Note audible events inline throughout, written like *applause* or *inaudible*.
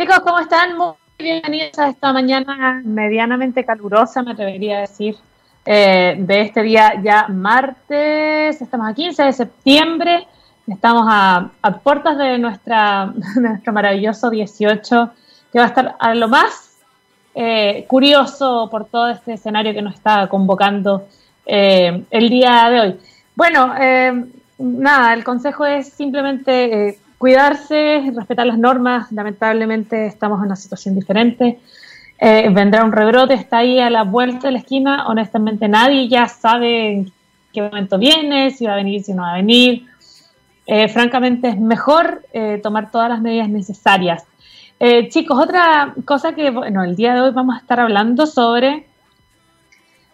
Chicos, ¿cómo están? Muy bienvenidos a esta mañana medianamente calurosa, me atrevería a decir, eh, de este día ya martes. Estamos a 15 de septiembre, estamos a, puertas de, nuestra, *laughs* nuestro maravilloso 18, que va a estar a lo más eh, curioso por todo este escenario que nos está convocando eh, el día de hoy. Bueno, nada, el consejo es simplemente cuidarse, respetar las normas. Lamentablemente estamos en una situación diferente. Eh, vendrá un rebrote, está ahí a la vuelta de la esquina. Honestamente, nadie ya sabe en qué momento viene, si va a venir, si no va a venir. Eh, francamente, es mejor eh, tomar todas las medidas necesarias. chicos, otra cosa que, bueno, el día de hoy vamos a estar hablando sobre.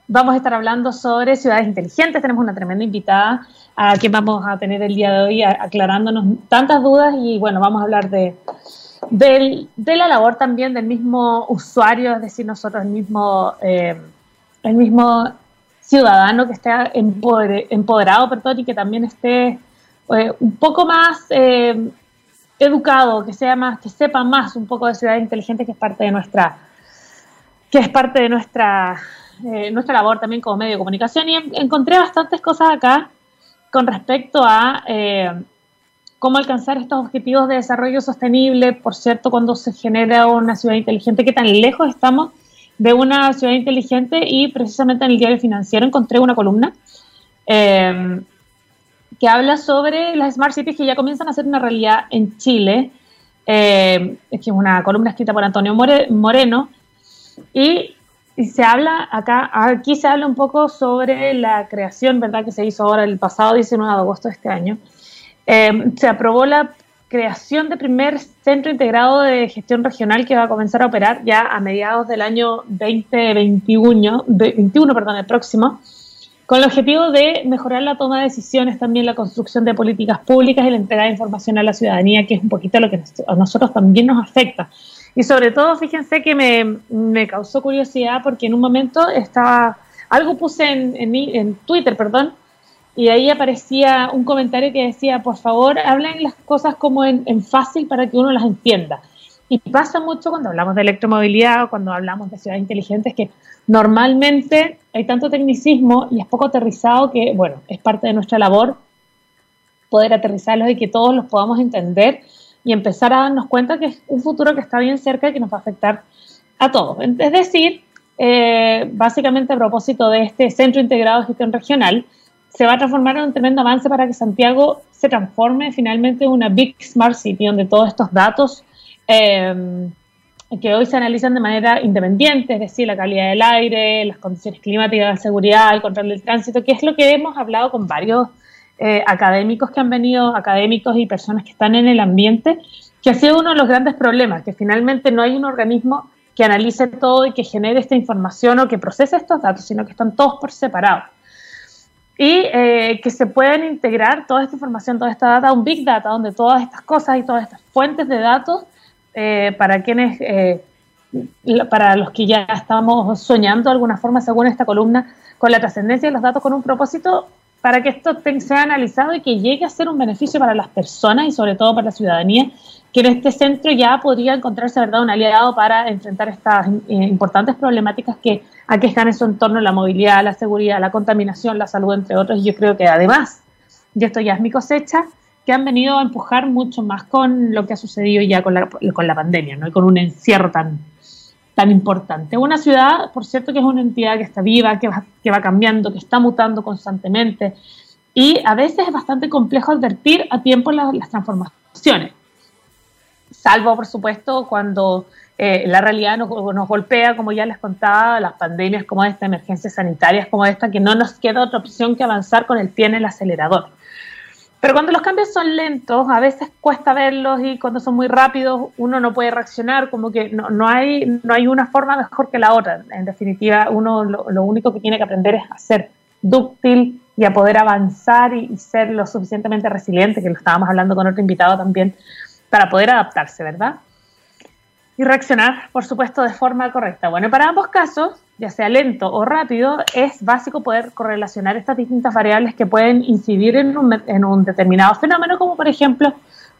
Vamos a estar hablando sobre ciudades inteligentes. Tenemos una tremenda invitada a quien vamos a tener el día de hoy aclarándonos tantas dudas y bueno, vamos a hablar de, de, la labor también del mismo usuario, es decir, nosotros el mismo, eh, el mismo ciudadano que esté empoderado perdón, y que también esté eh, un poco más eh, educado, que sea más, que sepa más un poco de ciudad inteligente, que es parte de nuestra, que es parte de nuestra, nuestra labor también como medio de comunicación. Y encontré bastantes cosas acá con respecto a eh, cómo alcanzar estos objetivos de desarrollo sostenible, por cierto, cuando se genera una ciudad inteligente, qué tan lejos estamos de una ciudad inteligente. Y precisamente en el diario financiero encontré una columna eh, que habla sobre las smart cities que ya comienzan a ser una realidad en Chile, eh, que es una columna escrita por Antonio Moreno, y y se habla acá, aquí se habla un poco sobre la creación, ¿verdad? Que se hizo ahora el pasado 19 de agosto de este año. Eh, se aprobó la creación del primer centro integrado de gestión regional que va a comenzar a operar ya a mediados del año 2021, 21, perdón, el próximo, con el objetivo de mejorar la toma de decisiones, también la construcción de políticas públicas y la entrega de información a la ciudadanía, que es un poquito lo que a nosotros también nos afecta. Y sobre todo, fíjense que me, me causó curiosidad porque en un momento estaba, algo puse en, en, Twitter, perdón, y ahí aparecía un comentario que decía, por favor, hablen las cosas como en, en, fácil para que uno las entienda. Y pasa mucho cuando hablamos de electromovilidad o cuando hablamos de ciudades inteligentes que normalmente hay tanto tecnicismo y es poco aterrizado que, bueno, es parte de nuestra labor poder aterrizarlos y que todos los podamos entender y empezar a darnos cuenta que es un futuro que está bien cerca y que nos va a afectar a todos. Es decir, eh, básicamente a propósito de este Centro Integrado de Gestión Regional, se va a transformar en un tremendo avance para que Santiago se transforme finalmente en una Big Smart City, donde todos estos datos eh, que hoy se analizan de manera independiente, es decir, la calidad del aire, las condiciones climáticas, la seguridad, el control del tránsito, que es lo que hemos hablado con varios eh, académicos que han venido, académicos y personas que están en el ambiente, que ha sido uno de los grandes problemas, que finalmente no hay un organismo que analice todo y que genere esta información o que procese estos datos, sino que están todos por separado. Y eh, que se pueden integrar toda esta información, toda esta data un big data, donde todas estas cosas y todas estas fuentes de datos, eh, para quienes, para los que ya estamos soñando de alguna forma, según esta columna, con la trascendencia de los datos con un propósito, para que esto sea analizado y que llegue a ser un beneficio para las personas y sobre todo para la ciudadanía, que en este centro ya podría encontrarse verdad un aliado para enfrentar estas eh, importantes problemáticas que aquejan en su entorno la movilidad, la seguridad, la contaminación, la salud, entre otros. Y yo creo que además, y esto ya es mi cosecha, que han venido a empujar mucho más con lo que ha sucedido ya con la, con la pandemia, ¿no? y con un encierro tan, tan importante. Una ciudad, por cierto, que es una entidad que está viva, que va, que va cambiando, que está mutando constantemente y a veces es bastante complejo advertir a tiempo las, transformaciones, salvo, por supuesto, cuando eh, la realidad nos, nos, golpea, como ya les contaba, las pandemias como esta, emergencias sanitarias como esta, que no nos queda otra opción que avanzar con el pie en el acelerador. Pero cuando los cambios son lentos, a veces cuesta verlos y cuando son muy rápidos uno no puede reaccionar, como que no, no hay, no hay una forma mejor que la otra. En definitiva, uno lo, único que tiene que aprender es a ser dúctil y a poder avanzar y, ser lo suficientemente resiliente, que lo estábamos hablando con otro invitado también, para poder adaptarse, ¿verdad? Y reaccionar, por supuesto, de forma correcta. Bueno, para ambos casos, ya sea lento o rápido, es básico poder correlacionar estas distintas variables que pueden incidir en un, en un determinado fenómeno, como por ejemplo,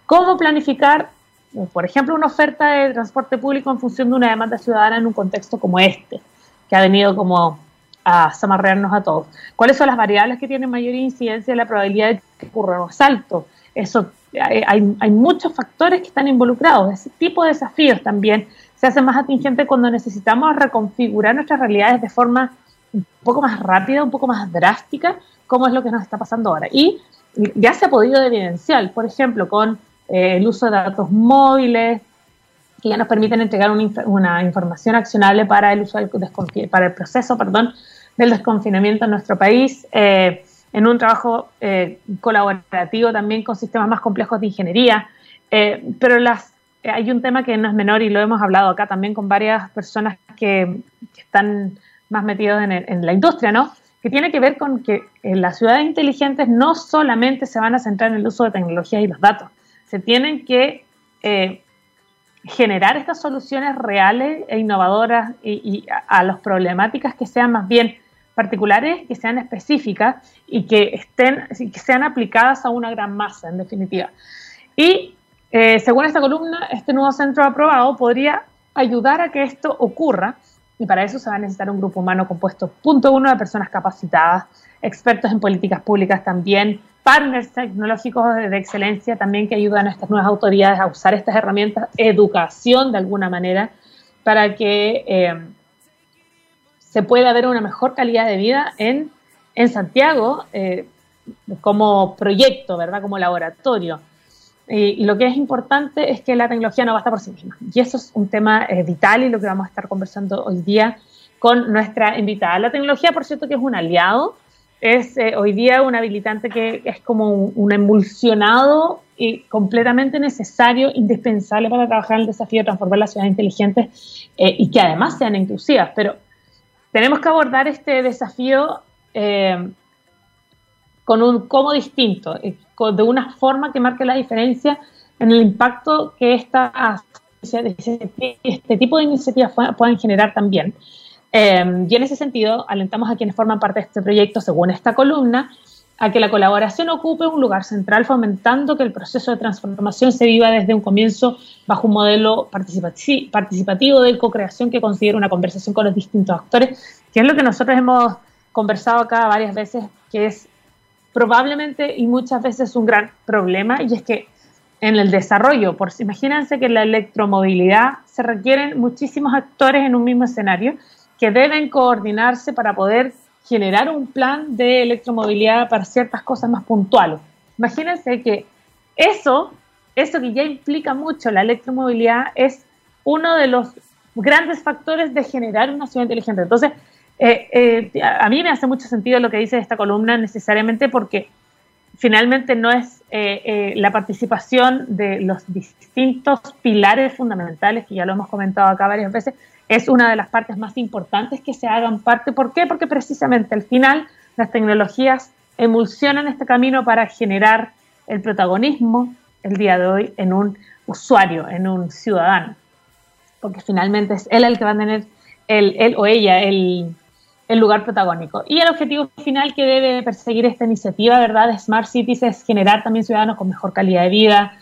cómo planificar por ejemplo, una oferta de transporte público en función de una demanda ciudadana en un contexto como este, que ha venido como a zamarrearnos a todos. ¿Cuáles son las variables que tienen mayor incidencia en la probabilidad de que ocurra un asalto? Eso, hay, hay muchos factores que están involucrados. Ese tipo de desafíos también se hace más atingente cuando necesitamos reconfigurar nuestras realidades de forma un poco más rápida, un poco más drástica, como es lo que nos está pasando ahora. Y ya se ha podido evidenciar, por ejemplo, con eh, el uso de datos móviles, que ya nos permiten entregar una, información accionable para el, uso para el proceso perdón, del desconfinamiento en nuestro país, eh, en un trabajo eh, colaborativo también con sistemas más complejos de ingeniería. pero las, hay un tema que no es menor y lo hemos hablado acá también con varias personas que, están más metidos en, en la industria, ¿no? que tiene que ver con que las ciudades inteligentes no solamente se van a centrar en el uso de tecnología y los datos, se tienen que eh, generar estas soluciones reales e innovadoras y, a, las problemáticas que sean más bien particulares, que sean específicas y que estén, que sean aplicadas a una gran masa, en definitiva. Y eh, según esta columna, este nuevo centro aprobado podría ayudar a que esto ocurra y para eso se va a necesitar un grupo humano compuesto, punto uno, de personas capacitadas, expertos en políticas públicas también, partners tecnológicos de excelencia también que ayudan a estas nuevas autoridades a usar estas herramientas, educación de alguna manera, para que eh, se pueda ver una mejor calidad de vida en, en Santiago eh, como proyecto, ¿verdad? Como laboratorio. Y, lo que es importante es que la tecnología no basta por sí misma. Y eso es un tema eh, vital y lo que vamos a estar conversando hoy día con nuestra invitada. La tecnología, por cierto, que es un aliado es eh, hoy día un habilitante que es como un, emulsionado y completamente necesario, indispensable para trabajar en el desafío de transformar las ciudades inteligentes eh, y que además sean inclusivas. Pero tenemos que abordar este desafío eh, con un cómo distinto, de una forma que marque la diferencia en el impacto que esta, este tipo de iniciativas puedan generar también. Em, y en ese sentido, alentamos a quienes forman parte de este proyecto, según esta columna, a que la colaboración ocupe un lugar central, fomentando que el proceso de transformación se viva desde un comienzo bajo un modelo participativo de co-creación que considera una conversación con los distintos actores, que es lo que nosotros hemos conversado acá varias veces, que es probablemente y muchas veces un gran problema, y es que en el desarrollo, por, imagínense que en la electromovilidad se requieren muchísimos actores en un mismo escenario, que deben coordinarse para poder generar un plan de electromovilidad para ciertas cosas más puntuales. Imagínense que eso, eso que ya implica mucho la electromovilidad, es uno de los grandes factores de generar una ciudad inteligente. Entonces, eh, eh, a mí me hace mucho sentido lo que dice esta columna necesariamente porque finalmente no es eh, la participación de los distintos pilares fundamentales, que ya lo hemos comentado acá varias veces, es una de las partes más importantes que se hagan parte. ¿Por qué? Porque precisamente al final las tecnologías emulsionan este camino para generar el protagonismo el día de hoy en un usuario, en un ciudadano. Porque finalmente es él el que va a tener, el, él o ella, el, el lugar protagónico. Y el objetivo final que debe perseguir esta iniciativa, ¿verdad?, de Smart Cities es generar también ciudadanos con mejor calidad de vida,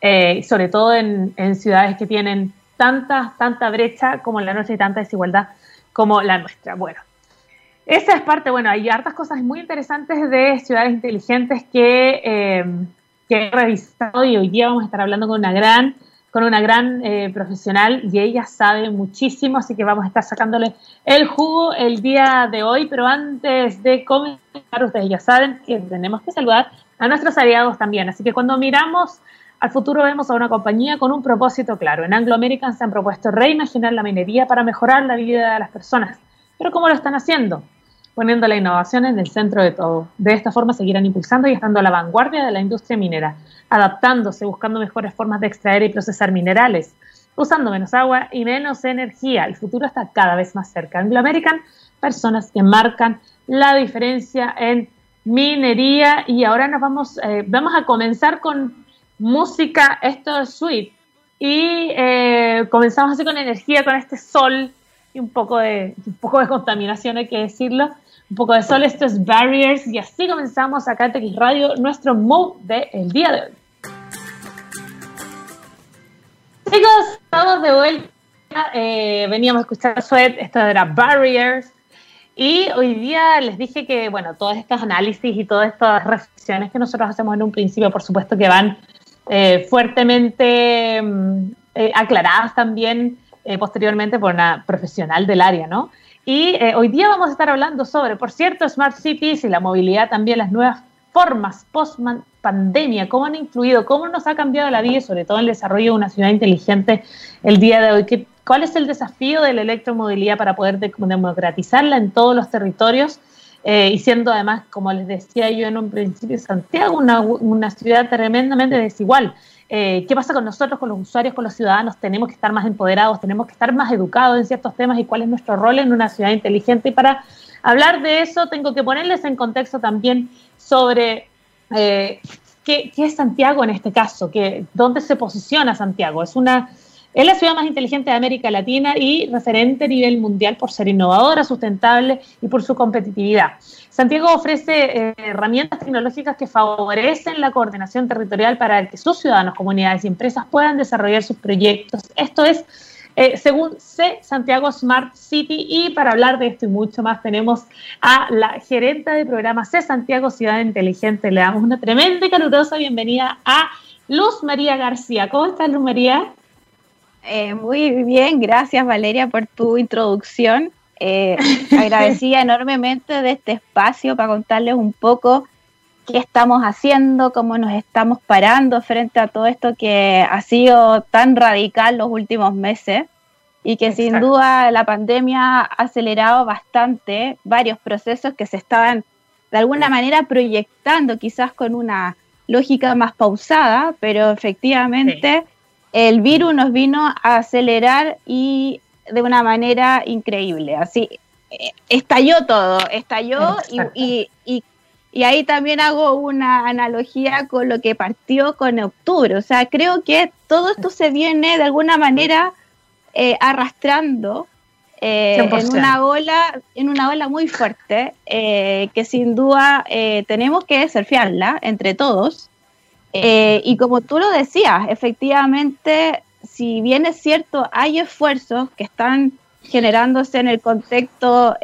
eh, sobre todo en, en ciudades que tienen tanta, tanta brecha como la nuestra y tanta desigualdad como la nuestra. Bueno, esa es parte, bueno, hay hartas cosas muy interesantes de ciudades inteligentes que, eh, que he revisado y hoy día vamos a estar hablando con una gran, con una gran eh, profesional y ella sabe muchísimo, así que vamos a estar sacándole el jugo el día de hoy, pero antes de comenzar, ustedes ya saben que tenemos que saludar a nuestros aliados también, así que cuando miramos al futuro vemos a una compañía con un propósito claro. En Anglo American se han propuesto reimaginar la minería para mejorar la vida de las personas. Pero ¿cómo lo están haciendo? Poniendo la innovación en el centro de todo. De esta forma seguirán impulsando y estando a la vanguardia de la industria minera, adaptándose, buscando mejores formas de extraer y procesar minerales, usando menos agua y menos energía. El futuro está cada vez más cerca. Anglo American, personas que marcan la diferencia en minería. Y ahora nos vamos, eh, vamos a comenzar con música, esto es sweet. Y eh, comenzamos así con energía, con este sol y un poco de, un poco de contaminación, hay que decirlo. Un poco de sol, esto es Barriers. Y así comenzamos acá en TX Radio, nuestro move del día de hoy. de vuelta. Eh, veníamos a escuchar Sweat, esto era Barriers. Y hoy día les dije que, bueno, todos estos análisis y todas estas reflexiones que nosotros hacemos en un principio, por supuesto que van eh, fuertemente mm, eh, aclaradas también posteriormente por una profesional del área, ¿no? Y hoy día vamos a estar hablando sobre, por cierto, Smart Cities y la movilidad también, las nuevas formas post pandemia, cómo han influido, cómo nos ha cambiado la vida y sobre todo el desarrollo de una ciudad inteligente el día de hoy. ¿Qué, ¿Cuál es el desafío de la electromovilidad para poder democratizarla en todos los territorios? Eh, y siendo además, como les decía yo en un principio, Santiago una, una ciudad tremendamente desigual. Eh, ¿Qué pasa con nosotros, con los usuarios, con los ciudadanos? Tenemos que estar más empoderados, tenemos que estar más educados en ciertos temas y cuál es nuestro rol en una ciudad inteligente. Y para hablar de eso, tengo que ponerles en contexto también sobre eh, ¿qué, es Santiago en este caso, dónde se posiciona Santiago. Es una es la ciudad más inteligente de América Latina y referente a nivel mundial por ser innovadora, sustentable y por su competitividad. Santiago ofrece eh, herramientas tecnológicas que favorecen la coordinación territorial para que sus ciudadanos, comunidades y empresas puedan desarrollar sus proyectos. Esto es eh, según C Santiago Smart City. Y para hablar de esto y mucho más, tenemos a la gerente de programa C Santiago Ciudad Inteligente. Le damos una tremenda y calurosa bienvenida a Luz María García. ¿Cómo estás, Luz María? Eh, muy bien, gracias Valeria por tu introducción. Eh, *laughs* agradecida enormemente de este espacio para contarles un poco qué estamos haciendo, cómo nos estamos parando frente a todo esto que ha sido tan radical los últimos meses y que sin duda la pandemia ha acelerado bastante varios procesos que se estaban de alguna manera proyectando quizás con una lógica más pausada, pero efectivamente el virus nos vino a acelerar y de una manera increíble. Así, eh, estalló todo, estalló y, y, y ahí también hago una analogía con lo que partió con octubre. O sea, creo que todo esto se viene de alguna manera eh, arrastrando eh, en una ola, en una ola muy fuerte, eh, que sin duda tenemos que surfearla entre todos. Y como tú lo decías, efectivamente, si bien es cierto, hay esfuerzos que están generándose en el contexto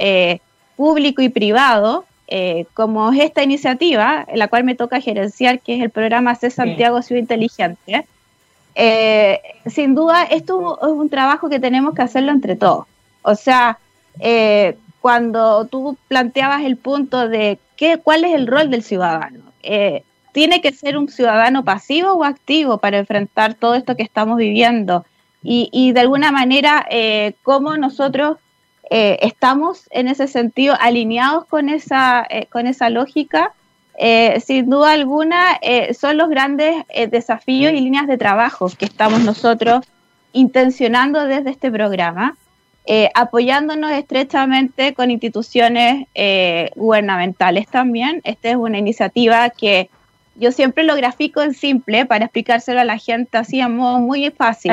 público y privado, eh, como es esta iniciativa, en la cual me toca gerenciar, que es el programa C Santiago Ciudad Inteligente, eh, sin duda esto es un trabajo que tenemos que hacerlo entre todos. O sea, eh, cuando tú planteabas el punto de qué, cuál es el rol del ciudadano, tiene que ser un ciudadano pasivo o activo para enfrentar todo esto que estamos viviendo y, y de alguna manera cómo nosotros eh, estamos en ese sentido alineados con esa, eh, con esa lógica. Eh, sin duda alguna, son los grandes desafíos y líneas de trabajo que estamos nosotros intencionando desde este programa, apoyándonos estrechamente con instituciones gubernamentales también. Esta es una iniciativa que yo siempre lo grafico en simple para explicárselo a la gente así a modo muy fácil.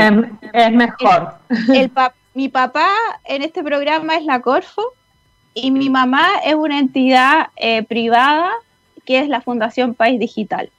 Es, mejor. El, *laughs* mi papá en este programa es la Corfo y mi mamá es una entidad eh, privada que es la Fundación País Digital.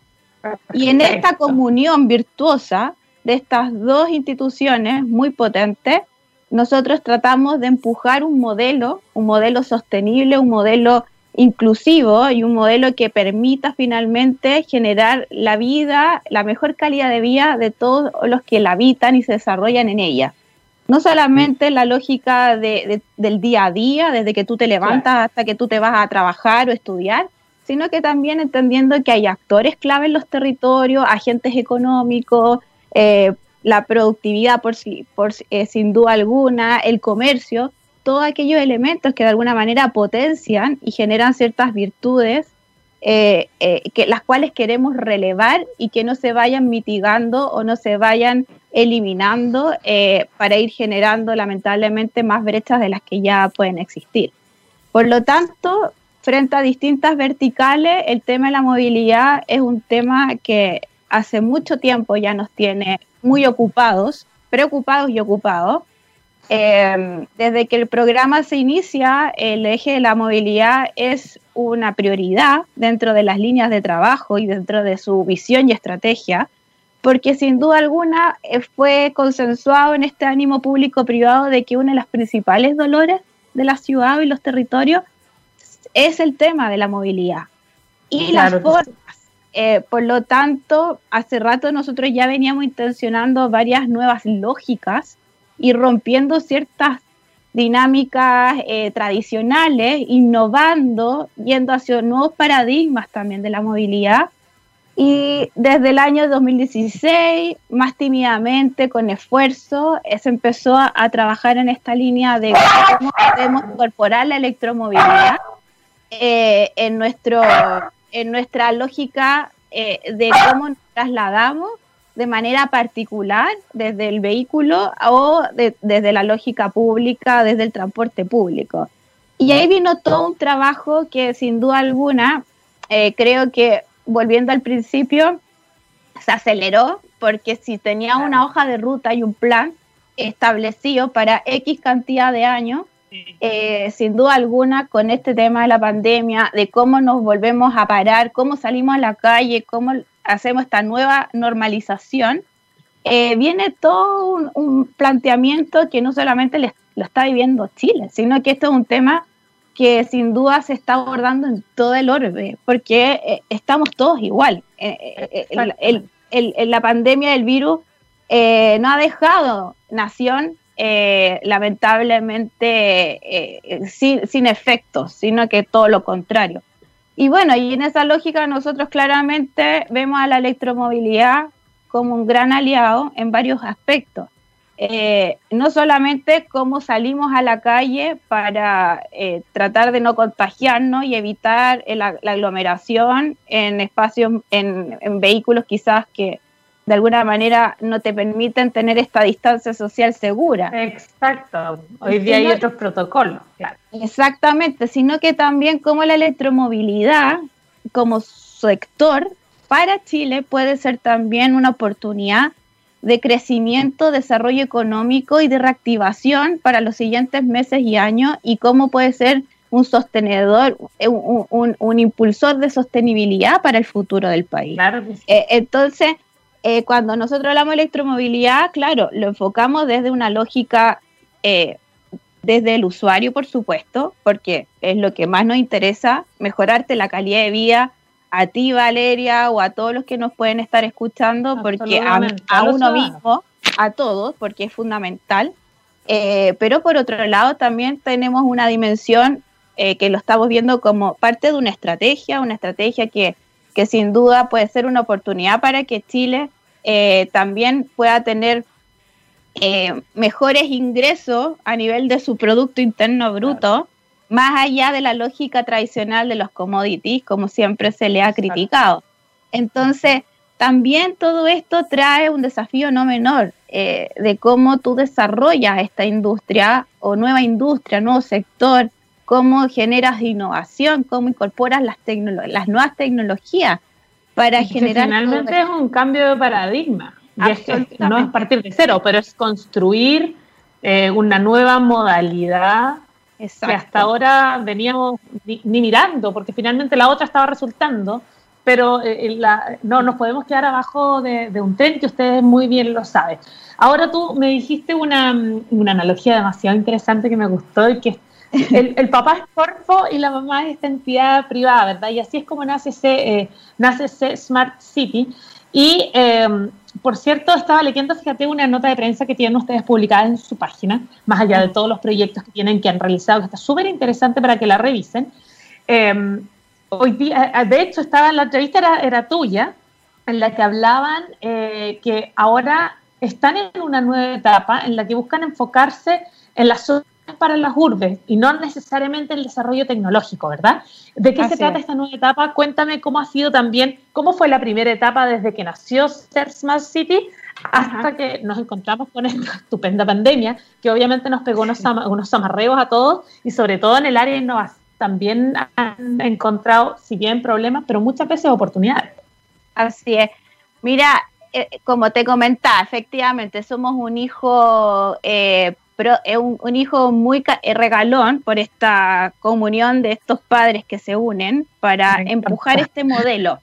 Y en esta comunión virtuosa de estas dos instituciones muy potentes, nosotros tratamos de empujar un modelo, un modelo sostenible, un modelo inclusivo y un modelo que permita finalmente generar la vida, la mejor calidad de vida de todos los que la habitan y se desarrollan en ella. No solamente la lógica de, del día a día, desde que tú te levantas hasta que tú te vas a trabajar o estudiar, sino que también entendiendo que hay actores clave en los territorios, agentes económicos, eh, la productividad por, por eh, sin duda alguna, el comercio, todos aquellos elementos que de alguna manera potencian y generan ciertas virtudes eh, que las cuales queremos relevar y que no se vayan mitigando o no se vayan eliminando eh, para ir generando lamentablemente más brechas de las que ya pueden existir. Por lo tanto, frente a distintas verticales, el tema de la movilidad es un tema que hace mucho tiempo ya nos tiene muy ocupados, preocupados y ocupados. Em, desde que el programa se inicia, el eje de la movilidad es una prioridad dentro de las líneas de trabajo y dentro de su visión y estrategia porque sin duda alguna eh, fue consensuado en este ánimo público-privado de que uno de los principales dolores de la ciudad y los territorios es el tema de la movilidad y las formas. Eh, por lo tanto, hace rato nosotros ya veníamos intencionando varias nuevas lógicas y rompiendo ciertas dinámicas eh, tradicionales, innovando, yendo hacia nuevos paradigmas también de la movilidad. Y desde el año 2016, más tímidamente, con esfuerzo, eh, se empezó a, trabajar en esta línea de cómo podemos incorporar la electromovilidad eh, en, nuestro, en nuestra lógica de cómo nos trasladamos de manera particular desde el vehículo o desde la lógica pública, desde el transporte público. Y ahí vino todo un trabajo que sin duda alguna, eh, creo que volviendo al principio, se aceleró porque si tenía una hoja de ruta y un plan establecido para X cantidad de años, eh, sin duda alguna con este tema de la pandemia, de cómo nos volvemos a parar, cómo salimos a la calle, cómo hacemos esta nueva normalización, eh, viene todo un, planteamiento que no solamente lo está viviendo Chile, sino que esto es un tema que sin duda se está abordando en todo el orbe, porque eh, estamos todos igual. Eh, la pandemia del virus no ha dejado nación lamentablemente sin, sin efectos, sino que todo lo contrario. Y bueno, y en esa lógica nosotros claramente vemos a la electromovilidad como un gran aliado en varios aspectos. Eh, no solamente cómo salimos a la calle para eh, tratar de no contagiarnos y evitar la, aglomeración en espacios, en, vehículos quizás que de alguna manera no te permiten tener esta distancia social segura. Exacto. Hoy día hay otros protocolos, claro. Exactamente, sino que también como la electromovilidad como sector para Chile puede ser también una oportunidad de crecimiento, desarrollo económico y de reactivación para los siguientes meses y años y cómo puede ser un sostenedor, un, un, impulsor de sostenibilidad para el futuro del país. Claro eh, entonces, eh, cuando nosotros hablamos de electromovilidad, claro, lo enfocamos desde una lógica, eh, desde el usuario, por supuesto, porque es lo que más nos interesa, mejorarte la calidad de vida a ti, Valeria, o a todos los que nos pueden estar escuchando, porque a, uno mismo, a todos, porque es fundamental. Eh, pero por otro lado, también tenemos una dimensión que lo estamos viendo como parte de una estrategia, una estrategia que que sin duda puede ser una oportunidad para que Chile eh, también pueda tener eh, mejores ingresos a nivel de su Producto Interno Bruto, más allá de la lógica tradicional de los commodities, como siempre se le ha criticado. Entonces, también todo esto trae un desafío no menor eh, de cómo tú desarrollas esta industria o nueva industria, nuevo sector, cómo generas innovación, cómo incorporas las, las nuevas tecnologías para generar... Finalmente es un cambio de paradigma. no es partir de cero, pero es construir eh, una nueva modalidad que hasta ahora veníamos ni, mirando, porque finalmente la otra estaba resultando, pero eh, no nos podemos quedar abajo de, un tren que ustedes muy bien lo saben. Ahora tú me dijiste una, una analogía demasiado interesante que me gustó y que el, papá es Corfo y la mamá es esta entidad privada, ¿verdad? Y así es como nace ese, eh, nace Smart City. Y, em, por cierto, estaba leyendo, fíjate, una nota de prensa que tienen ustedes publicada en su página, más allá de todos los proyectos que tienen, que han realizado, que está súper interesante para que la revisen. Em, hoy día, eh, de hecho, estaba en la entrevista, era, era tuya, en la que hablaban eh, que ahora están en una nueva etapa en la que buscan enfocarse en la para las urbes y no necesariamente el desarrollo tecnológico, ¿verdad? ¿De qué se trata esta nueva etapa? Cuéntame cómo ha sido también, cómo fue la primera etapa desde que nació Ser Smart City hasta que nos encontramos con esta estupenda pandemia, que obviamente nos pegó unos, unos amarreos a todos y sobre todo en el área de innovación también han encontrado, si bien problemas, pero muchas veces oportunidades. Así es. Mira, eh, como te comentaba, efectivamente somos un hijo eh, pero es un, hijo muy eh, regalón por esta comunión de estos padres que se unen para empujar este modelo.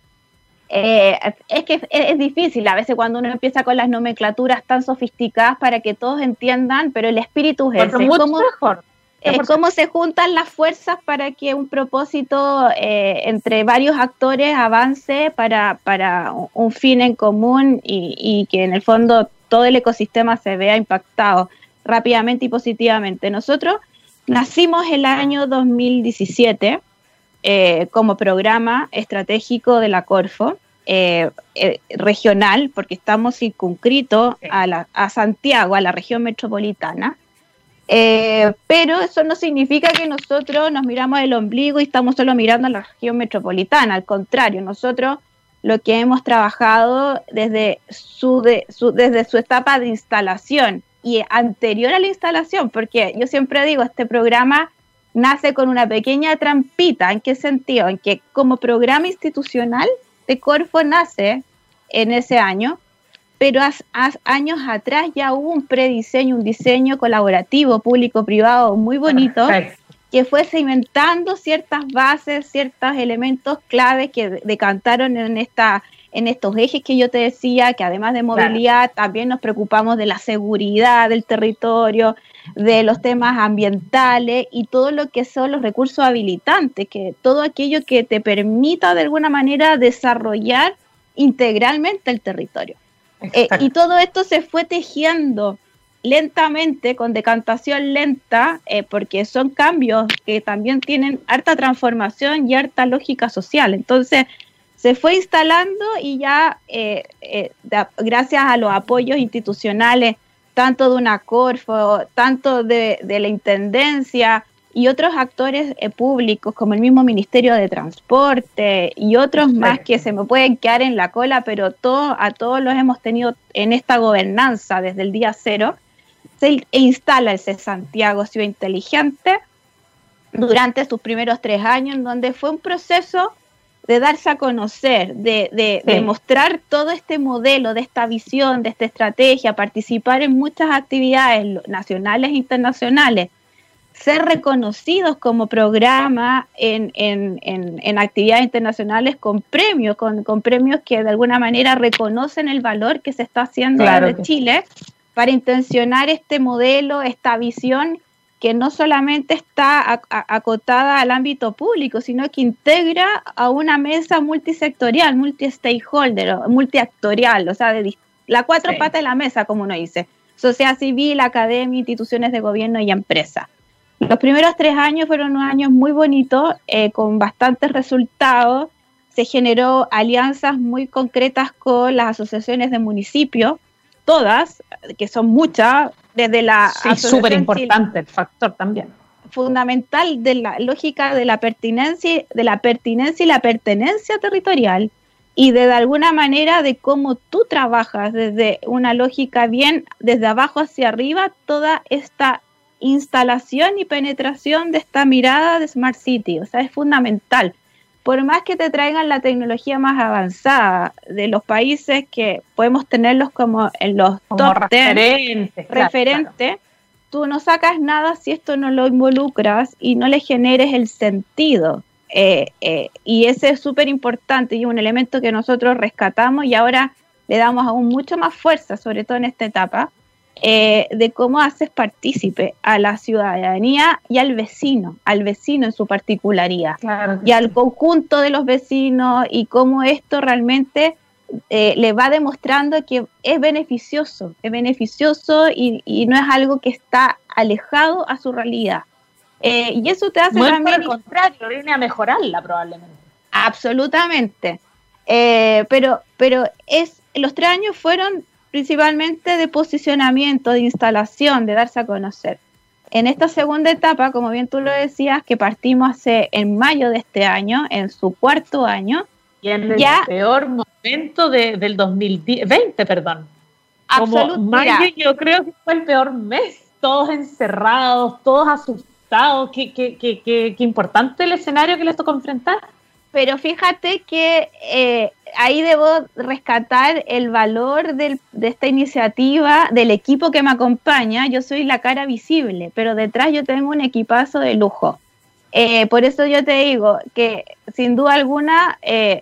Eh, es que es, difícil a veces cuando uno empieza con las nomenclaturas tan sofisticadas para que todos entiendan, pero el espíritu es, ese, como, mejor. es cómo se juntan las fuerzas para que un propósito eh, entre varios actores avance para, para un fin en común y, y que en el fondo todo el ecosistema se vea impactado rápidamente y positivamente. Nosotros nacimos el año 2017 eh, como programa estratégico de la Corfo. Eh, eh, regional, porque estamos circunscritos a, a Santiago, a la región metropolitana, pero eso no significa que nosotros nos miramos el ombligo y estamos solo mirando a la región metropolitana, al contrario, nosotros lo que hemos trabajado desde su, desde su etapa de instalación y anterior a la instalación, porque yo siempre digo, este programa nace con una pequeña trampita. ¿En qué sentido? En que como programa institucional de Corfo nace en ese año, pero hace, años atrás ya hubo un prediseño, un diseño colaborativo público-privado muy bonito, que fue cimentando ciertas bases, ciertos elementos claves que decantaron en esta en estos ejes que yo te decía, que además de movilidad, también nos preocupamos de la seguridad del territorio, de los temas ambientales y todo lo que son los recursos habilitantes, que todo aquello que te permita de alguna manera desarrollar integralmente el territorio. Eh, y todo esto se fue tejiendo lentamente, con decantación lenta, eh, porque son cambios que también tienen harta transformación y harta lógica social. Entonces, se fue instalando y ya eh, gracias a los apoyos institucionales tanto de una Corfo, tanto de, la Intendencia y otros actores eh, públicos como el mismo Ministerio de Transporte y otros más que se me pueden quedar en la cola, pero a todos los hemos tenido en esta gobernanza desde el día cero, se instala ese Santiago Ciudad Inteligente durante sus primeros tres años, en donde fue un proceso de darse a conocer, de, de, mostrar todo este modelo, de esta visión, de esta estrategia, participar en muchas actividades nacionales e internacionales, ser reconocidos como programa en, en, en, actividades internacionales con premios, con, con, premios que de alguna manera reconocen el valor que se está haciendo desde Chile para intencionar este modelo, esta visión que no solamente está acotada al ámbito público, sino que integra a una mesa multisectorial, multi-stakeholder, multiactorial, o sea, de la cuatro patas de la mesa, como uno dice, sociedad civil, academia, instituciones de gobierno y empresa. Los primeros tres años fueron unos años muy bonitos, eh, con bastantes resultados. Se generó alianzas muy concretas con las asociaciones de municipios, todas, que son muchas, desde la... Sí, súper importante el factor también. Fundamental de la lógica de la pertinencia, de la pertinencia y la pertenencia territorial y de, de alguna manera de cómo tú trabajas desde una lógica bien desde abajo hacia arriba toda esta instalación y penetración de esta mirada de Smart City. O sea, es fundamental por más que te traigan la tecnología más avanzada de los países que podemos tenerlos como en los top referentes, tú no sacas nada si esto no lo involucras y no le generes el sentido. Eh, eh, y ese es súper importante y un elemento que nosotros rescatamos y ahora le damos aún mucho más fuerza, sobre todo en esta etapa, eh, de cómo haces partícipe a la ciudadanía y al vecino, al vecino en su particularidad, y al conjunto de los vecinos y cómo esto realmente eh, le va demostrando que es beneficioso, es beneficioso y, no es algo que está alejado a su realidad. Eh, y eso te hace también... Al contrario, viene a mejorarla probablemente. Absolutamente. pero, pero es, los tres años fueron principalmente de posicionamiento, de instalación, de darse a conocer. En esta segunda etapa, como bien tú lo decías, que partimos hace en mayo de este año, en su cuarto año, y en el peor momento del 2020, perdón. Como mayo yo creo que fue el peor mes, todos encerrados, todos asustados, qué, qué, qué, qué, importante el escenario que les tocó enfrentar. Pero fíjate que eh, ahí debo rescatar el valor de esta iniciativa, del equipo que me acompaña. Yo soy la cara visible, pero detrás yo tengo un equipazo de lujo. Eh, por eso yo te digo que sin duda alguna eh,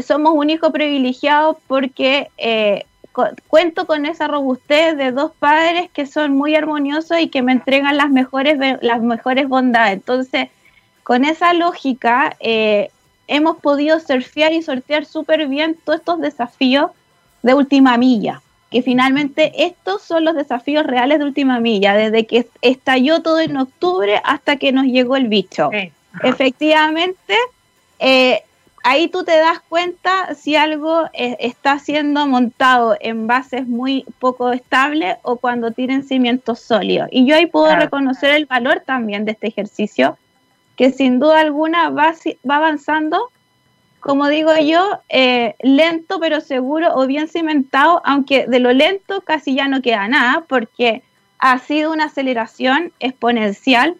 somos un hijo privilegiado porque eh, cuento con esa robustez de dos padres que son muy armoniosos y que me entregan las mejores, las mejores bondades. Entonces, con esa lógica, eh, hemos podido surfear y sortear súper bien todos estos desafíos de última milla, que finalmente estos son los desafíos reales de última milla, desde que estalló todo en octubre hasta que nos llegó el bicho. Efectivamente, eh, ahí tú te das cuenta si algo eh, está siendo montado en bases muy poco estables o cuando tienen cimientos sólidos. Y yo ahí puedo reconocer el valor también de este ejercicio, que sin duda alguna va, va avanzando, como digo yo, eh, lento pero seguro o bien cimentado, aunque de lo lento casi ya no queda nada, porque ha sido una aceleración exponencial.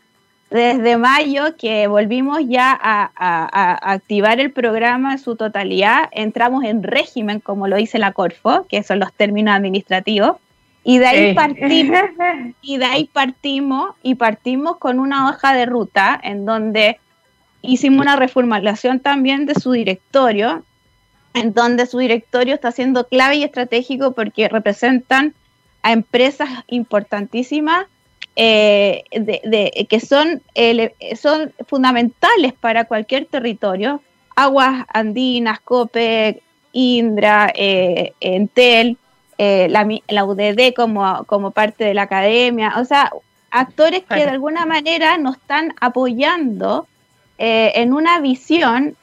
Desde mayo que volvimos ya a, activar el programa en su totalidad, entramos en régimen, como lo dice la Corfo, que son los términos administrativos, y de ahí partimos, *laughs* y de ahí partimos, y partimos con una hoja de ruta en donde hicimos una reformulación también de su directorio, en donde su directorio está siendo clave y estratégico porque representan a empresas importantísimas eh, de, que son, son fundamentales para cualquier territorio, aguas andinas, COPE, Indra, eh, Entel, eh, la, UDD como, como parte de la academia, o sea, actores que de alguna manera nos están apoyando en una visión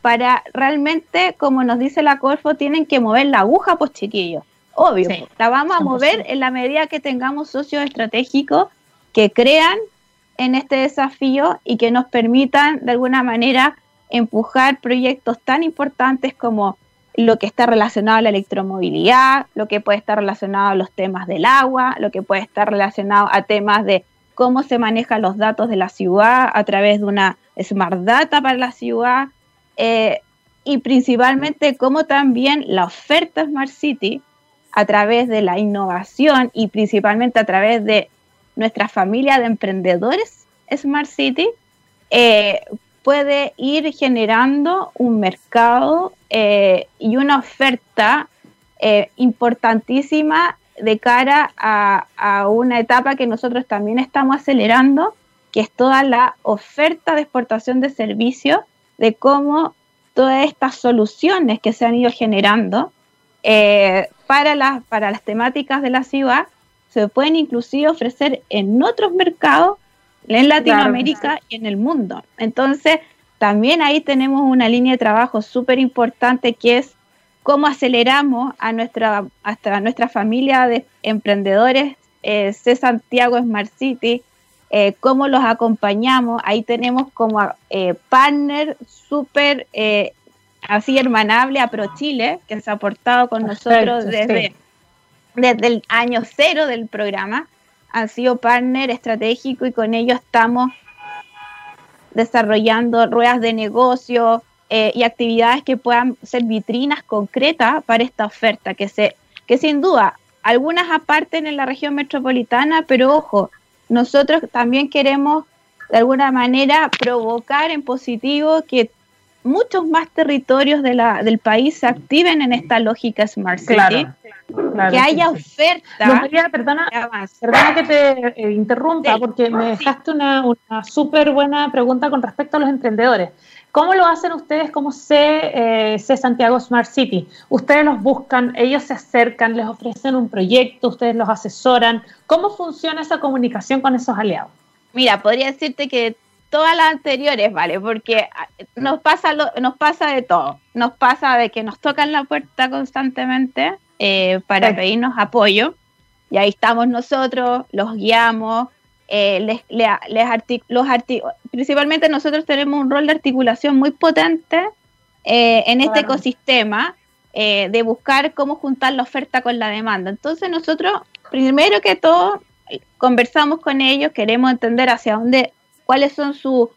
para realmente, como nos dice la Corfo, tienen que mover la aguja, pues chiquillos. Obvio, la vamos a mover en la medida que tengamos socios estratégicos que crean en este desafío y que nos permitan de alguna manera empujar proyectos tan importantes como lo que está relacionado a la electromovilidad, lo que puede estar relacionado a los temas del agua, lo que puede estar relacionado a temas de cómo se manejan los datos de la ciudad a través de una Smart Data para la ciudad eh, y principalmente cómo también la oferta Smart City a través de la innovación y principalmente a través de nuestra familia de emprendedores Smart City eh, puede ir generando un mercado eh, y una oferta eh, importantísima de cara a, una etapa que nosotros también estamos acelerando, que es toda la oferta de exportación de servicios, de cómo todas estas soluciones que se han ido generando eh, para, las, para las temáticas de la ciudad se pueden inclusive ofrecer en otros mercados, en Latinoamérica y en el mundo. Entonces, también ahí tenemos una línea de trabajo súper importante que es cómo aceleramos a nuestra, hasta nuestra familia de emprendedores eh, C Santiago Smart City, eh, cómo los acompañamos. Ahí tenemos como eh, partner súper eh, así hermanable a ProChile, que se ha aportado con nosotros desde, desde el año cero del programa. Han sido partner estratégico y con ellos estamos desarrollando ruedas de negocio eh, y actividades que puedan ser vitrinas concretas para esta oferta, que, se, que sin duda algunas aparten en la región metropolitana, pero ojo, nosotros también queremos de alguna manera provocar en positivo que muchos más territorios de la, del país se activen en esta lógica Smart City. que haya oferta. perdona, perdona que te eh, interrumpa, porque me dejaste una, una súper buena pregunta con respecto a los emprendedores. ¿Cómo lo hacen ustedes como C, eh, C Santiago Smart City? Ustedes los buscan, ellos se acercan, les ofrecen un proyecto, ustedes los asesoran. ¿Cómo funciona esa comunicación con esos aliados? Mira, podría decirte que todas las anteriores, ¿vale? Porque ah, nos pasa, lo, nos pasa de todo. Nos pasa de que nos tocan la puerta constantemente eh, para pedirnos apoyo. Y ahí estamos nosotros, los guiamos, eh, les, los principalmente nosotros tenemos un rol de articulación muy potente eh, en este ecosistema de buscar cómo juntar la oferta con la demanda. Entonces nosotros, primero que todo, conversamos con ellos, queremos entender hacia dónde cuáles son sus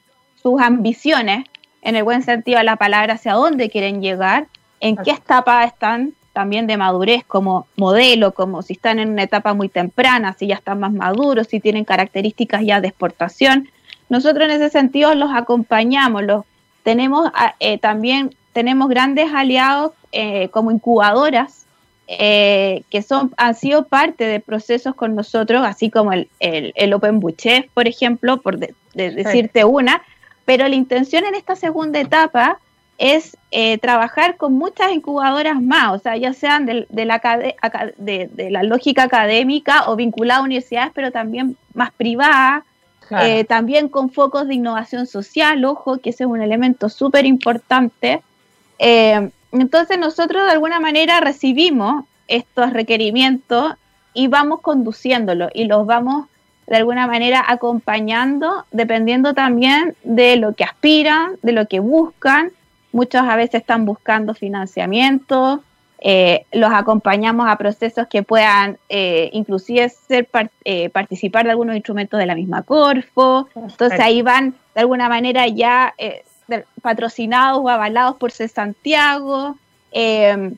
ambiciones, en el buen sentido de la palabra, hacia dónde quieren llegar, en qué etapa están también de madurez como modelo, como si están en una etapa muy temprana, si ya están más maduros, si tienen características ya de exportación. Nosotros en ese sentido los acompañamos, los tenemos ah, eh, también tenemos grandes aliados eh, como incubadoras eh, que son, han sido parte de procesos con nosotros, así como el, el, Open Buchef, por ejemplo, por decirte una, pero la intención en esta segunda etapa es eh, trabajar con muchas incubadoras más, o sea, ya sean de, la, de, la lógica académica o vinculada a universidades, pero también más privadas, eh, también con focos de innovación social, ojo, que ese es un elemento súper importante. Eh, entonces nosotros de alguna manera recibimos estos requerimientos y vamos conduciéndolos y los vamos de alguna manera acompañando dependiendo también de lo que aspiran, de lo que buscan. Muchos a veces están buscando financiamiento, eh, los acompañamos a procesos que puedan eh, inclusive ser eh, participar de algunos instrumentos de la misma Corfo. Entonces ahí van de alguna manera ya patrocinados o avalados por C. Santiago. Em,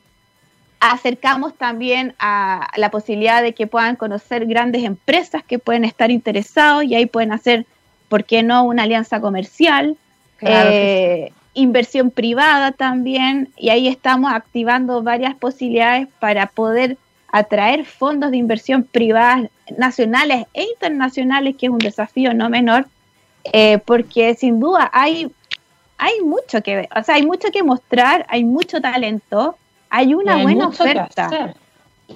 acercamos también a la posibilidad de que puedan conocer grandes empresas que pueden estar interesados y ahí pueden hacer, ¿por qué no?, una alianza comercial. Eh, inversión privada también, y ahí estamos activando varias posibilidades para poder atraer fondos de inversión privadas nacionales e internacionales, que es un desafío no menor, eh, porque sin duda hay hay mucho que ver, o sea, hay mucho que mostrar, hay mucho talento, hay una buena oferta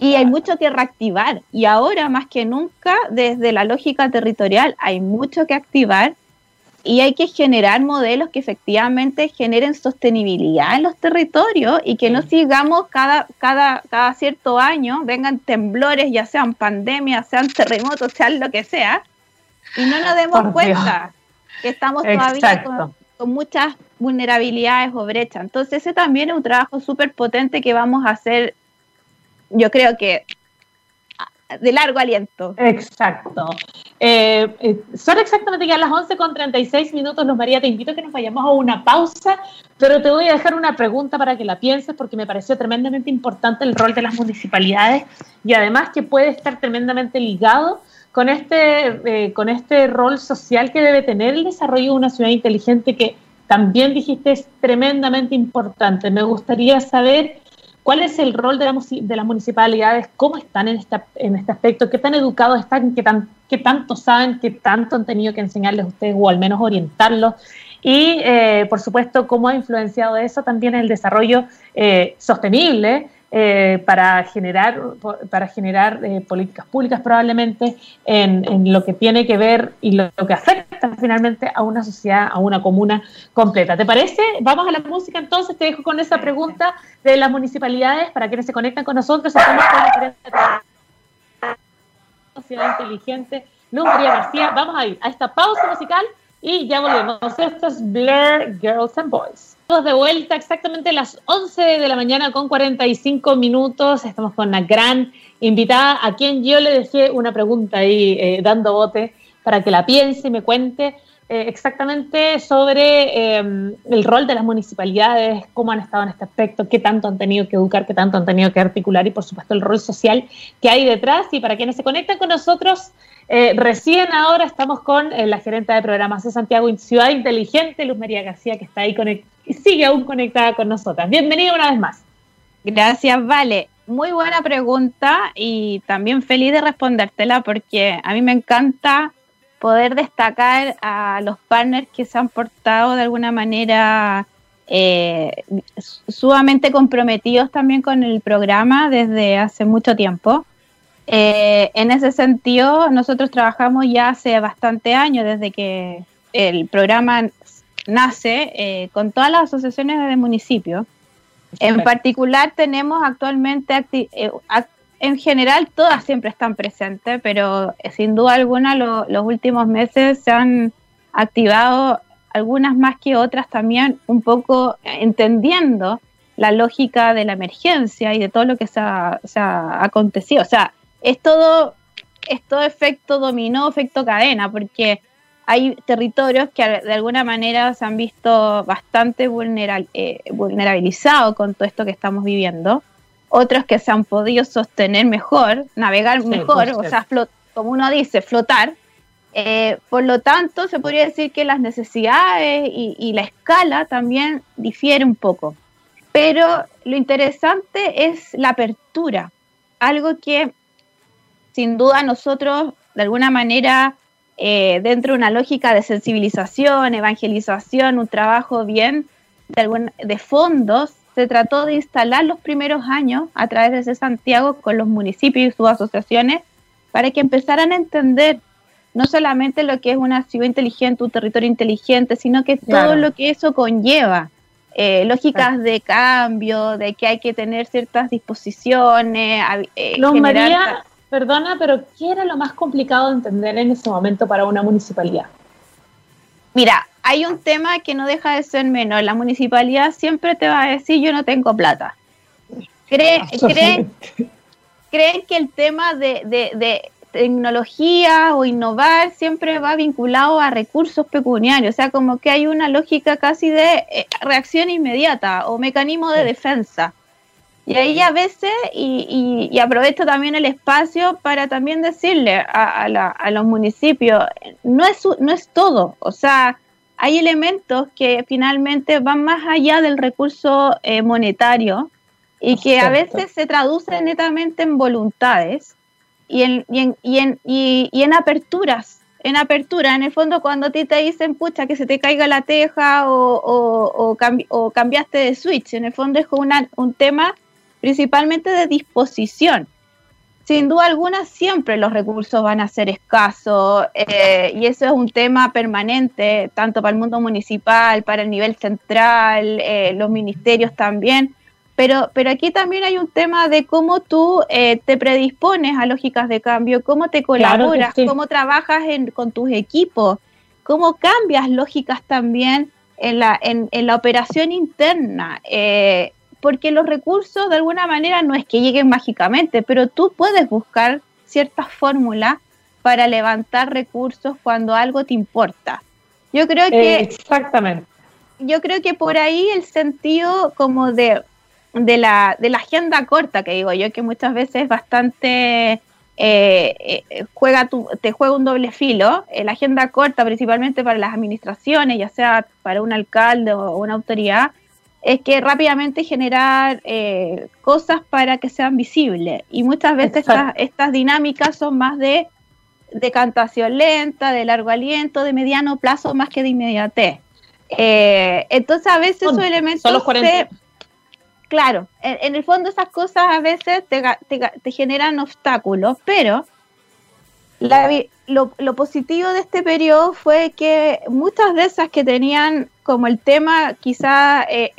y hay mucho que reactivar. Y ahora más que nunca, desde la lógica territorial, hay mucho que activar y hay que generar modelos que efectivamente generen sostenibilidad en los territorios y que no sigamos cada, cada, cada cierto año, vengan temblores, ya sean pandemias, sean terremotos, sean lo que sea, y no nos demos cuenta que estamos todavía con, con muchas vulnerabilidades o brechas. Entonces ese también es un trabajo súper potente que vamos a hacer, yo creo que de largo aliento. Exacto. Eh, eh, son exactamente ya las 11 con 36 minutos, Luz María, te invito a que nos vayamos a una pausa, pero te voy a dejar una pregunta para que la pienses porque me pareció tremendamente importante el rol de las municipalidades y además que puede estar tremendamente ligado con este, eh, con este rol social que debe tener el desarrollo de una ciudad inteligente que también dijiste es tremendamente importante. Me gustaría saber cuál es el rol de, la, las municipalidades, cómo están en, esta, en este aspecto, qué tan educados están, qué, tan, qué tanto saben, qué tanto han tenido que enseñarles a ustedes o al menos orientarlos. Y, eh, por supuesto, cómo ha influenciado eso también el desarrollo eh, sostenible eh, para generar, para generar eh, políticas públicas probablemente en, lo que tiene que ver y lo, que afecta finalmente a una sociedad, a una comuna completa. ¿Te parece? Vamos a la música entonces, te dejo con esa pregunta de las municipalidades para quienes se conectan con nosotros. Estamos con sociedad inteligente, Luz María García. Vamos a ir a esta pausa musical y ya volvemos. Esto es Blair Girls and Boys de vuelta exactamente las 11 de la mañana con 45 minutos. Estamos con una gran invitada a quien yo le dejé una pregunta ahí eh, dando bote para que la piense y me cuente eh, exactamente sobre em, el rol de las municipalidades, cómo han estado en este aspecto, qué tanto han tenido que educar, qué tanto han tenido que articular y por supuesto el rol social que hay detrás. Y para quienes se conectan con nosotros, eh, recién ahora estamos con la gerente de programas de Santiago Ciudad Inteligente, Luz María García, que está ahí sigue aún conectada con nosotras. Bienvenida una vez más. Gracias, Vale. Muy buena pregunta y también feliz de respondértela porque a mí me encanta poder destacar a los partners que se han portado de alguna manera eh, sumamente comprometidos también con el programa desde hace mucho tiempo. Eh, en ese sentido, nosotros trabajamos ya hace bastante años, desde que el programa nace, eh, con todas las asociaciones de municipios. En particular, tenemos actualmente, eh, en general, todas siempre están presentes, pero sin duda alguna los últimos meses se han activado algunas más que otras también, un poco entendiendo la lógica de la emergencia y de todo lo que se ha, se ha acontecido. O sea, es todo, es todo efecto dominó, efecto cadena, porque hay territorios que de alguna manera se han visto bastante eh, vulnerabilizados con todo esto que estamos viviendo, otros que se han podido sostener mejor, navegar mejor, o sea, como uno dice, flotar. Eh, por lo tanto, se podría decir que las necesidades y, y, la escala también difiere un poco. Pero lo interesante es la apertura, algo que sin duda nosotros de alguna manera eh, dentro de una lógica de sensibilización, evangelización, un trabajo bien de, de fondos, se trató de instalar los primeros años a través de Santiago con los municipios y sus asociaciones para que empezaran a entender no solamente lo que es una ciudad inteligente, un territorio inteligente, sino que todo lo que eso conlleva. Eh, lógicas de cambio, de que hay que tener ciertas disposiciones. Eh, María, perdona, pero ¿qué era lo más complicado de entender en ese momento para una municipalidad? Mira, hay un tema que no deja de ser menor. La municipalidad siempre te va a decir yo no tengo plata. creen, creen que el tema de, tecnología o innovar siempre va vinculado a recursos pecuniarios, o sea, como que hay una lógica casi de eh, reacción inmediata o mecanismo de defensa. Y ahí a veces, y, aprovecho también el espacio para también decirle a, los municipios, no es, no es todo, o sea, hay elementos que finalmente van más allá del recurso eh, monetario y que a veces se traducen netamente en voluntades y en, y en, y en, y, en aperturas. En apertura, en el fondo, cuando a ti te dicen, pucha, que se te caiga la teja o, o, o, cambiaste de switch, en el fondo es una, un tema principalmente de disposición. Sin duda alguna, siempre los recursos van a ser escasos eh, y eso es un tema permanente, tanto para el mundo municipal, para el nivel central, eh, los ministerios también pero, pero aquí también hay un tema de cómo tú eh, te predispones a lógicas de cambio, cómo te colaboras, cómo trabajas con tus equipos, cómo cambias lógicas también en la, en, la operación interna. Eh, porque los recursos de alguna manera no es que lleguen mágicamente, pero tú puedes buscar ciertas fórmulas para levantar recursos cuando algo te importa. Yo creo que... exactamente. Yo creo que por ahí el sentido como de de la, de la agenda corta, que digo yo, que muchas veces bastante eh, eh, juega te juega un doble filo. Eh, la agenda corta, principalmente para las administraciones, ya sea para un alcalde o una autoridad, es que rápidamente generar cosas para que sean visibles. Y muchas veces estas, estas dinámicas son más de decantación lenta, de largo aliento, de mediano plazo, más que de inmediatez. entonces a veces esos elementos se, claro, en, el fondo esas cosas a veces te, generan obstáculos, pero lo, positivo de este periodo fue que muchas de esas que tenían como el tema quizá eh,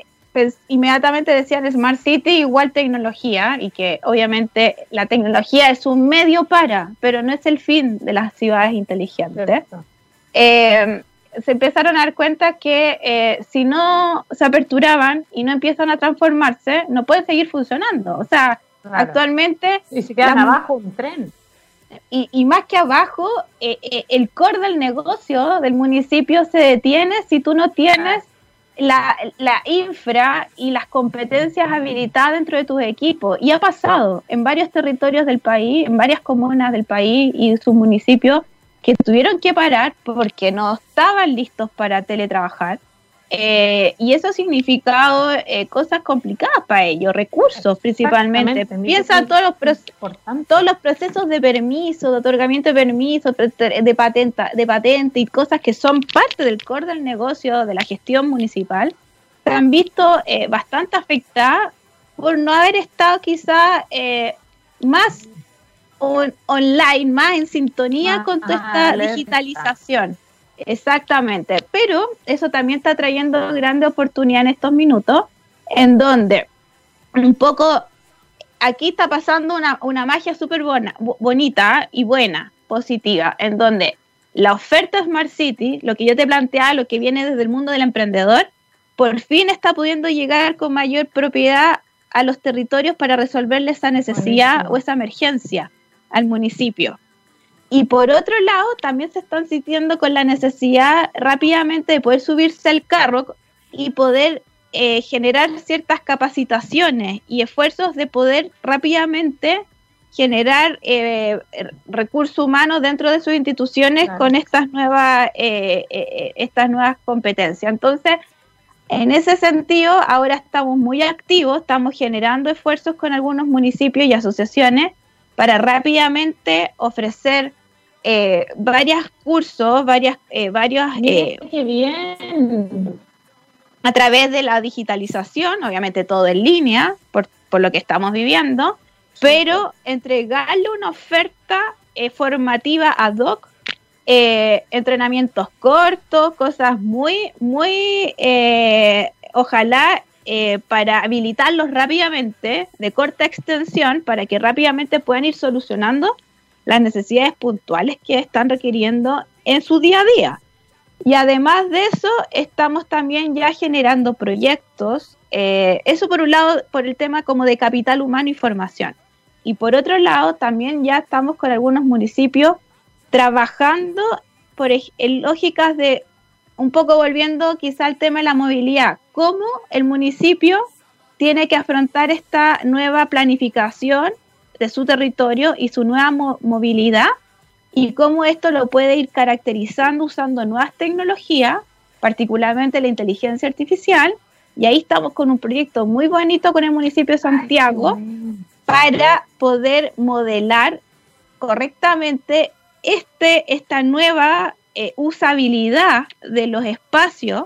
inmediatamente decían Smart City igual tecnología y que obviamente la tecnología es un medio para, pero no es el fin de las ciudades inteligentes se empezaron a dar cuenta que eh, si no se aperturaban y no empiezan a transformarse, no pueden seguir funcionando. O sea, actualmente... Y se quedan abajo un tren. Y, más que abajo, eh, eh, el core del negocio del municipio se detiene si tú no tienes la, la, infra y las competencias habilitadas dentro de tus equipos. Y ha pasado en varios territorios del país, en varias comunas del país y sus municipios, que tuvieron que parar porque no estaban listos para teletrabajar. Eh, y eso ha significado eh, cosas complicadas para ellos, recursos principalmente. Piensa todos los, todos los procesos de permiso, de otorgamiento de permiso, de patente, de patente y cosas que son parte del core del negocio, de la gestión municipal, se han visto eh, bastante afectadas por no haber estado quizá más online, más en sintonía con toda esta digitalización. Exactamente, pero eso también está trayendo grande oportunidad en estos minutos, en donde un poco aquí está pasando una, una magia súper bonita y buena, positiva, en donde la oferta Smart City, lo que yo te planteaba, lo que viene desde el mundo del emprendedor, por fin está pudiendo llegar con mayor propiedad a los territorios para resolverle esa necesidad o esa emergencia al municipio. Y por otro lado, también se están sintiendo con la necesidad rápidamente de poder subirse al carro y poder eh, generar ciertas capacitaciones y esfuerzos de poder rápidamente generar eh, recursos humanos dentro de sus instituciones con estas nuevas, eh, estas nuevas competencias. Entonces, En ese sentido, ahora estamos muy activos, estamos generando esfuerzos con algunos municipios y asociaciones para rápidamente ofrecer eh, varios cursos, varias, eh, varios... Eh, ¡Qué bien! A través de la digitalización, obviamente todo en línea, por, por lo que estamos viviendo, pero entregarle una oferta eh, formativa ad hoc, eh, entrenamientos cortos, cosas muy, muy, eh, ojalá para habilitarlos rápidamente, de corta extensión, para que rápidamente puedan ir solucionando las necesidades puntuales que están requiriendo en su día a día. Y además de eso, estamos también ya generando proyectos, eso por un lado, por el tema como de capital humano y formación. Y por otro lado, también ya estamos con algunos municipios trabajando por en lógicas de un poco volviendo quizá al tema de la movilidad, cómo el municipio tiene que afrontar esta nueva planificación de su territorio y su nueva movilidad y cómo esto lo puede ir caracterizando usando nuevas tecnologías, particularmente la inteligencia artificial. Y ahí estamos con un proyecto muy bonito con el municipio de Santiago, para poder modelar correctamente este, esta nueva eh, usabilidad de los espacios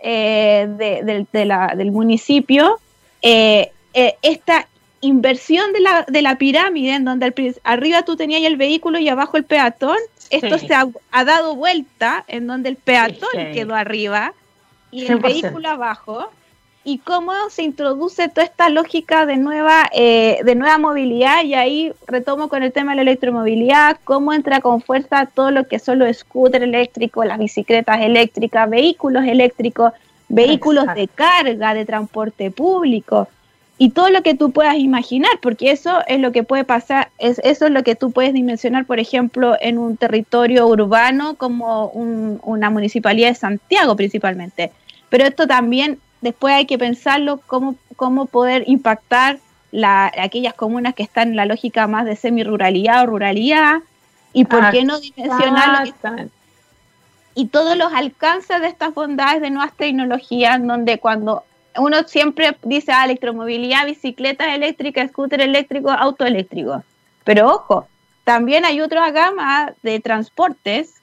eh, del municipio, eh, esta inversión de la, de la pirámide, en donde arriba tú tenías el vehículo y abajo el peatón, esto se ha, dado vuelta, en donde el peatón quedó arriba y el vehículo abajo. Y cómo se introduce toda esta lógica de nueva, eh, de nueva movilidad y ahí retomo con el tema de la electromovilidad, cómo entra con fuerza todo lo que son los scooters eléctricos, las bicicletas eléctricas, vehículos eléctricos, vehículos de carga, de transporte público y todo lo que tú puedas imaginar, porque eso es lo que puede pasar, es, eso es lo que tú puedes dimensionar, por ejemplo, en un territorio urbano como una municipalidad de Santiago principalmente. Pero esto también después hay que pensarlo cómo, cómo poder impactar la, aquellas comunas que están en la lógica más de semi-ruralidad o ruralidad, y por qué no dimensionarlo. Y todos los alcances de estas bondades de nuevas tecnologías, donde cuando uno siempre dice ah, electromovilidad, bicicletas eléctricas, scooter eléctrico, auto eléctrico. Pero ojo, también hay otra gama de transportes,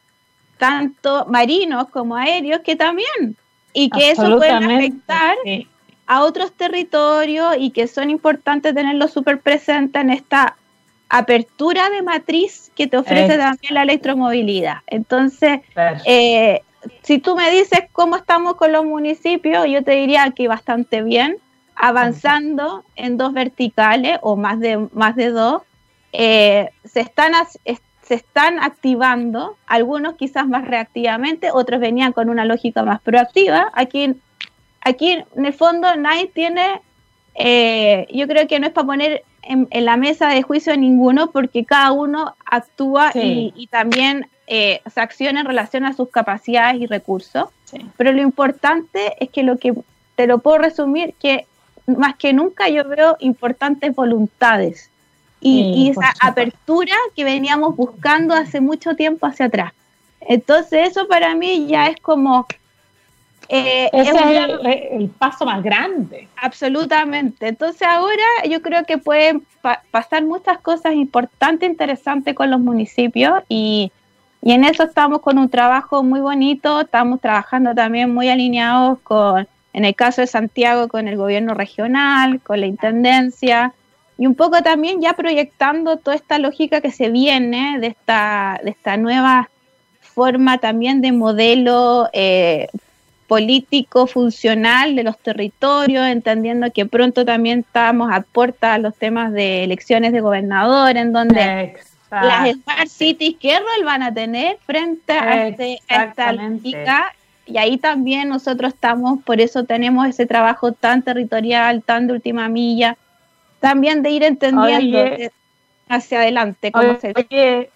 tanto marinos como aéreos, que también y que eso puede afectar a otros territorios y que son importantes tenerlo súper presente en esta apertura de matriz que te ofrece también la electromovilidad. Entonces, eh, si tú me dices cómo estamos con los municipios, yo te diría que bastante bien, avanzando en dos verticales o más de, más de dos. Eh, se están se están activando, algunos quizás más reactivamente, otros venían con una lógica más proactiva. Aquí, aquí en el fondo nadie tiene, eh, yo creo que no es para poner en, la mesa de juicio a ninguno, porque cada uno actúa y, también eh, se acciona en relación a sus capacidades y recursos. Pero lo importante es que lo que te lo puedo resumir, que más que nunca yo veo importantes voluntades y, esa apertura que veníamos buscando hace mucho tiempo hacia atrás. Entonces eso para mí ya es como... Eh, Ese es, el, paso más grande. Absolutamente. Entonces ahora yo creo que pueden pasar muchas cosas importantes, interesantes con los municipios y, y en eso estamos con un trabajo muy bonito, estamos trabajando también muy alineados con, en el caso de Santiago, con el gobierno regional, con la Intendencia, y un poco también ya proyectando toda esta lógica que se viene de esta, de esta nueva forma también de modelo eh, político funcional de los territorios, entendiendo que pronto también estamos a puerta a los temas de elecciones de gobernador, en donde las Smart Cities, ¿qué rol van a tener frente a, este, a esta lógica? Y ahí también nosotros estamos, por eso tenemos ese trabajo tan territorial, tan de última milla, también de ir entendiendo hacia adelante. Cómo se... oye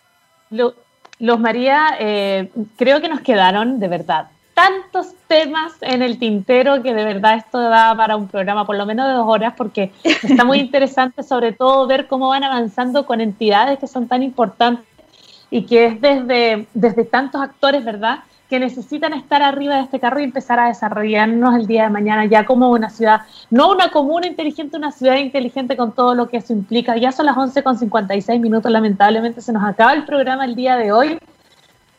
los María, eh, creo que nos quedaron de verdad tantos temas en el tintero que de verdad esto da para un programa por lo menos de dos horas porque está muy *laughs* interesante sobre todo ver cómo van avanzando con entidades que son tan importantes y que es desde, desde tantos actores, ¿verdad? que necesitan estar arriba de este carro y empezar a desarrollarnos el día de mañana ya como una ciudad, no una comuna inteligente, una ciudad inteligente con todo lo que eso implica. Ya son las 11 con 56 minutos, lamentablemente se nos acaba el programa el día de hoy.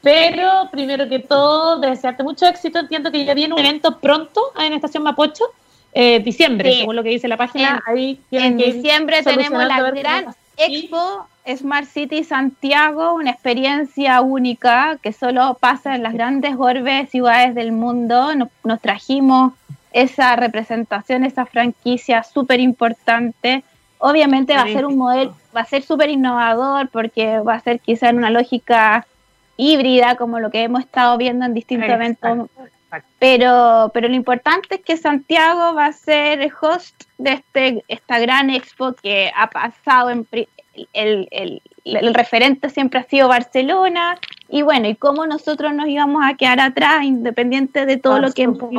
Pero primero que todo, desearte mucho éxito. Entiendo que ya viene un evento pronto en Estación Mapocho, eh, diciembre, según lo que dice la página. En, ahí en diciembre tenemos la gran Expo Smart City Santiago, una experiencia única que solo pasa en las grandes orbes ciudades del mundo. Nos, trajimos esa representación, esa franquicia súper importante. Obviamente va a ser un modelo, va a ser súper innovador porque va a ser quizá en una lógica híbrida como lo que hemos estado viendo en distintos eventos. Pero, pero lo importante es que Santiago va a ser el host de este, esta gran expo que ha pasado en, el, el, el, referente siempre ha sido Barcelona, y bueno, y cómo nosotros nos íbamos a quedar atrás, independiente de todo lo que hemos *laughs*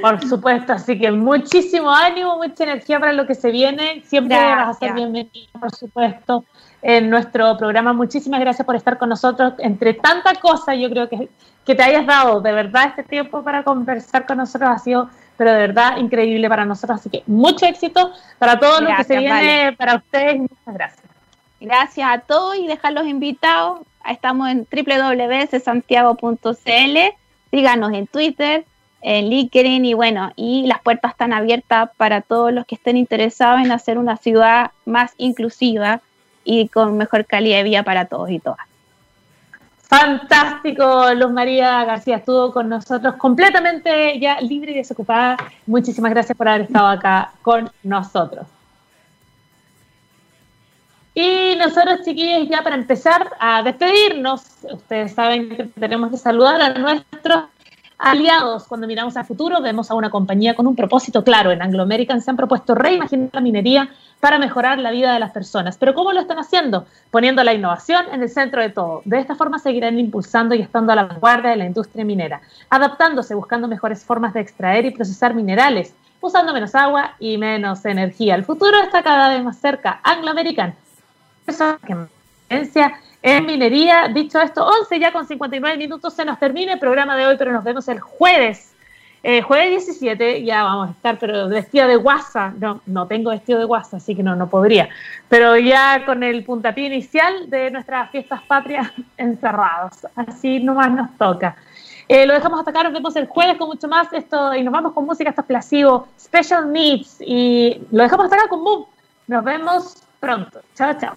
Por supuesto, así que muchísimo ánimo, mucha energía para lo que se viene. Siempre vas a ser bienvenido, por supuesto, en nuestro programa. Muchísimas gracias por estar con nosotros. Entre tanta cosa, yo creo que, que te hayas dado de verdad este tiempo para conversar con nosotros ha sido pero de verdad increíble para nosotros. Así que mucho éxito para todo lo que se viene para ustedes. Muchas gracias. Gracias a todos y dejarlos invitados. Estamos en www.santiago.cl. Síganos en Twitter, en LinkedIn y bueno, y las puertas están abiertas para todos los que estén interesados en hacer una ciudad más inclusiva y con mejor calidad de vida para todos y todas. Fantástico, Luz María García estuvo con nosotros completamente ya libre y desocupada. Muchísimas gracias por haber estado acá con nosotros. Y nosotros, chiquillos, ya para empezar a despedirnos, ustedes saben que tenemos que saludar a nuestros aliados. Cuando miramos al futuro, vemos a una compañía con un propósito claro. En Anglo American se han propuesto reimaginar la minería para mejorar la vida de las personas. Pero ¿cómo lo están haciendo? Poniendo la innovación en el centro de todo. De esta forma seguirán impulsando y estando a la vanguardia de la industria minera, adaptándose, buscando mejores formas de extraer y procesar minerales, usando menos agua y menos energía. El futuro está cada vez más cerca. Anglo American, en minería. Dicho esto, 11 ya con 59 minutos se nos termina el programa de hoy, pero nos vemos el jueves eh, jueves 17 ya vamos a estar, pero vestido de guasa. No, no tengo vestido de guasa, así que no, no podría. Pero ya con el puntapié inicial de nuestras fiestas patrias *laughs* encerrados. Así nomás nos toca. Eh, lo dejamos hasta acá, nos vemos el jueves con mucho más esto y nos vamos con música hasta Plasivo, Special Needs y lo dejamos hasta acá con Boom. Nos vemos pronto. Chao, chao.